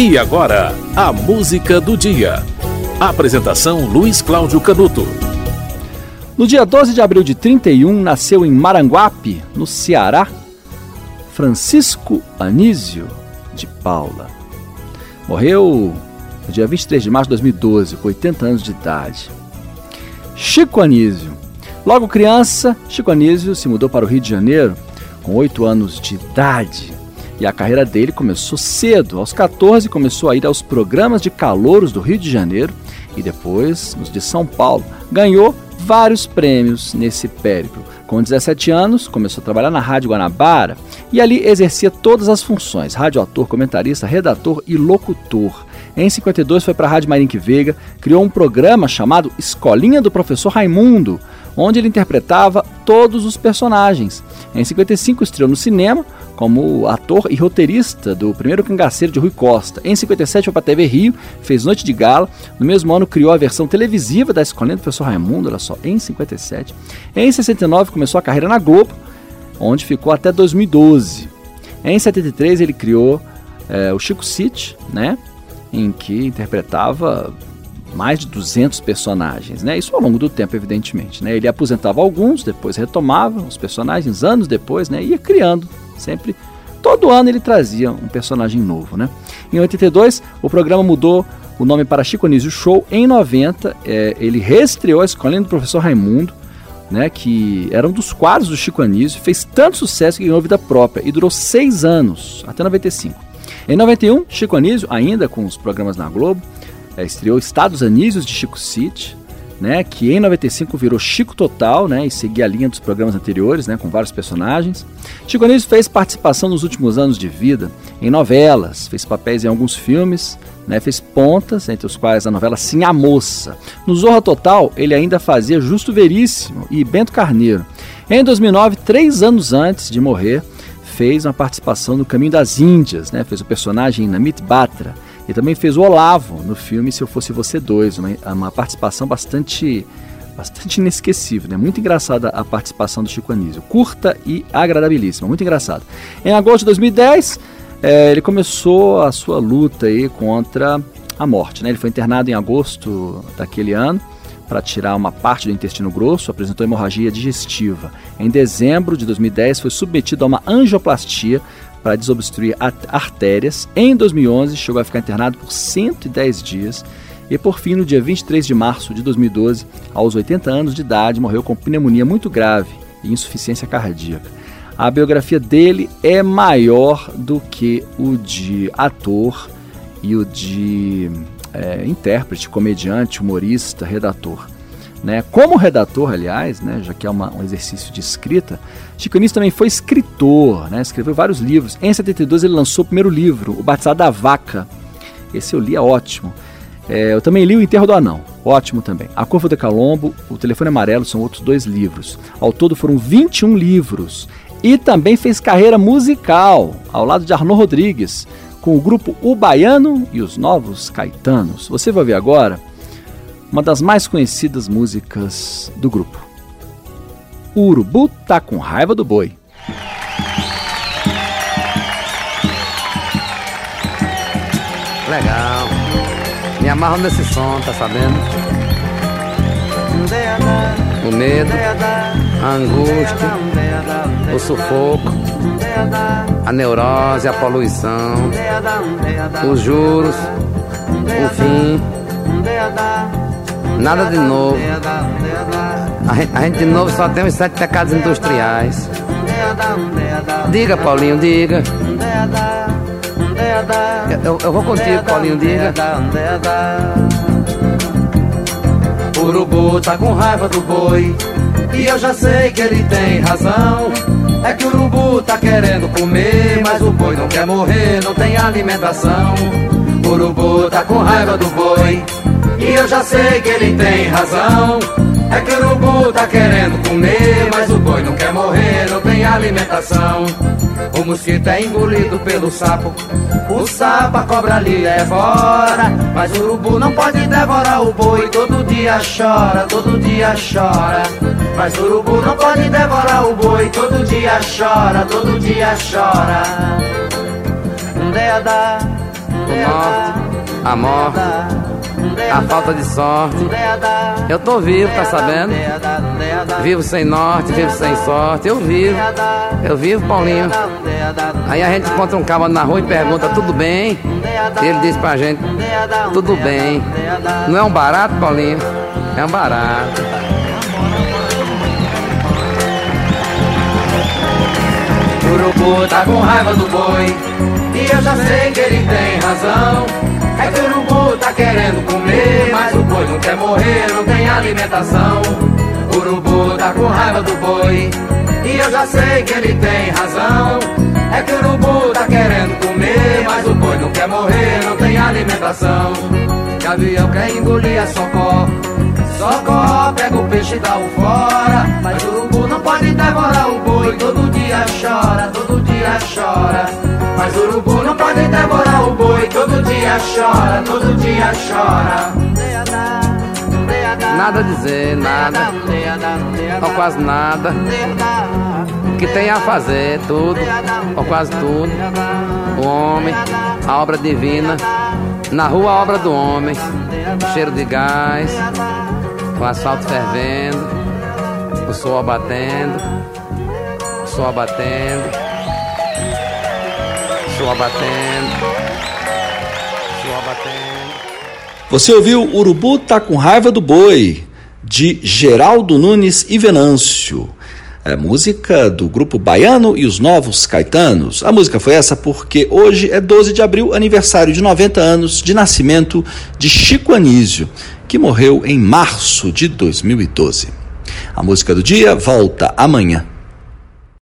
E agora, a música do dia. Apresentação Luiz Cláudio Canuto. No dia 12 de abril de 31, nasceu em Maranguape, no Ceará, Francisco Anísio de Paula. Morreu no dia 23 de março de 2012, com 80 anos de idade. Chico Anísio. Logo criança, Chico Anísio se mudou para o Rio de Janeiro com 8 anos de idade e a carreira dele começou cedo. Aos 14 começou a ir aos programas de calouros do Rio de Janeiro e depois nos de São Paulo. Ganhou vários prêmios nesse périplo. Com 17 anos, começou a trabalhar na Rádio Guanabara e ali exercia todas as funções: radioator, comentarista, redator e locutor. Em 52 foi para a Rádio Marinque Veiga, criou um programa chamado Escolinha do Professor Raimundo, onde ele interpretava todos os personagens. Em 55 estreou no cinema como ator e roteirista do primeiro cangaceiro de Rui Costa. Em 57 foi para a TV Rio, fez Noite de Gala. No mesmo ano criou a versão televisiva da Escolinha do Professor Raimundo, olha só, em 57. Em 69 começou a carreira na Globo, onde ficou até 2012. Em 73 ele criou é, o Chico City, né, em que interpretava mais de 200 personagens, né? Isso ao longo do tempo, evidentemente, né? Ele aposentava alguns, depois retomava os personagens anos depois, né? Ia criando Sempre, todo ano ele trazia um personagem novo, né? Em 82, o programa mudou o nome para Chico Anísio Show. Em 90, é, ele reestreou a escolinha do professor Raimundo, né, que era um dos quadros do Chico Anísio, fez tanto sucesso que ganhou vida própria e durou seis anos, até 95. Em 91, Chico Anísio, ainda com os programas na Globo, é, estreou Estados Anísios de Chico City, né, que em 95 virou Chico Total, né, e seguia a linha dos programas anteriores, né, com vários personagens. Chico Anísio fez participação nos últimos anos de vida em novelas, fez papéis em alguns filmes, né, fez pontas, entre os quais a novela Sim a Moça. No Zorra Total, ele ainda fazia Justo Veríssimo e Bento Carneiro. Em 2009, três anos antes de morrer, fez uma participação no Caminho das Índias, né, fez o personagem Namit Batra e também fez o Olavo no filme Se Eu Fosse Você Dois, uma, uma participação bastante bastante inesquecível, né? Muito engraçada a participação do Chico Anísio, curta e agradabilíssima, muito engraçada. Em agosto de 2010, é, ele começou a sua luta aí contra a morte, né? Ele foi internado em agosto daquele ano para tirar uma parte do intestino grosso, apresentou hemorragia digestiva. Em dezembro de 2010, foi submetido a uma angioplastia para desobstruir artérias. Em 2011, chegou a ficar internado por 110 dias e, por fim, no dia 23 de março de 2012, aos 80 anos de idade, morreu com pneumonia muito grave e insuficiência cardíaca. A biografia dele é maior do que o de ator e o de é, intérprete, comediante, humorista, redator. Né? Como redator, aliás, né, já que é uma, um exercício de escrita, Chico Anísio também foi escritor, né, escreveu vários livros. Em 72 ele lançou o primeiro livro, O Batizado da Vaca. Esse eu li, é ótimo. É, eu também li O Enterro do Anão, ótimo também. A Corvo de Calombo, O Telefone Amarelo são outros dois livros. Ao todo foram 21 livros. E também fez carreira musical, ao lado de Arnaud Rodrigues, com o grupo O Baiano e os Novos Caetanos. Você vai ver agora uma das mais conhecidas músicas do grupo. O urubu tá com raiva do boi. Legal. Me amarro nesse som, tá sabendo? O medo, a angústia, o sufoco, a neurose, a poluição, os juros, o fim Nada de novo. A gente, a gente de novo só tem os sete pecados industriais. Diga, Paulinho, diga. Eu, eu vou contigo, Paulinho, diga. Urubu tá com raiva do boi. E eu já sei que ele tem razão. É que o urubu tá querendo comer, mas o boi não quer morrer, não tem alimentação. O urubu tá com raiva do boi. E eu já sei que ele tem razão. É que o urubu tá querendo comer, mas o boi não quer morrer, não tem alimentação. O mosquito é engolido pelo sapo, o sapo a cobra ali é fora. Mas o urubu não pode devorar o boi, todo dia chora, todo dia chora. Mas o urubu não pode devorar o boi, todo dia chora, todo dia chora. Deada, o norte, a morte, a falta de sorte. Eu tô vivo, tá sabendo? Vivo sem norte, vivo sem sorte. Eu vivo, eu vivo, Paulinho. Aí a gente encontra um cara na rua e pergunta: tudo bem? E ele diz pra gente: tudo bem. Não é um barato, Paulinho? É um barato. O urubu tá com raiva do boi. E eu já sei que ele tem razão. É que o urubu tá querendo comer Mas o boi não quer morrer, não tem alimentação. O urubu tá com raiva do boi. E eu já sei que ele tem razão. É que o urubu tá querendo comer Mas o boi não quer morrer, não tem alimentação. Gavião quer engolir a socó. Socó pega o peixe e dá o fora. Mas o urubu não pode devorar o boi. Todo dia chora. Mas o urubu não pode devorar o boi. Todo dia chora, todo dia chora. Nada a dizer, nada. Ou quase nada. O que tem a fazer, tudo Ou quase tudo. O homem, a obra divina. Na rua a obra do homem. Cheiro de gás o asfalto fervendo, o sol abatendo, o sol abatendo, o sol abatendo, o sol abatendo. Você ouviu Urubu tá com raiva do boi, de Geraldo Nunes e Venâncio. É música do grupo Baiano e os Novos Caetanos. A música foi essa porque hoje é 12 de abril, aniversário de 90 anos de nascimento de Chico Anísio que morreu em março de 2012. A música do dia volta amanhã.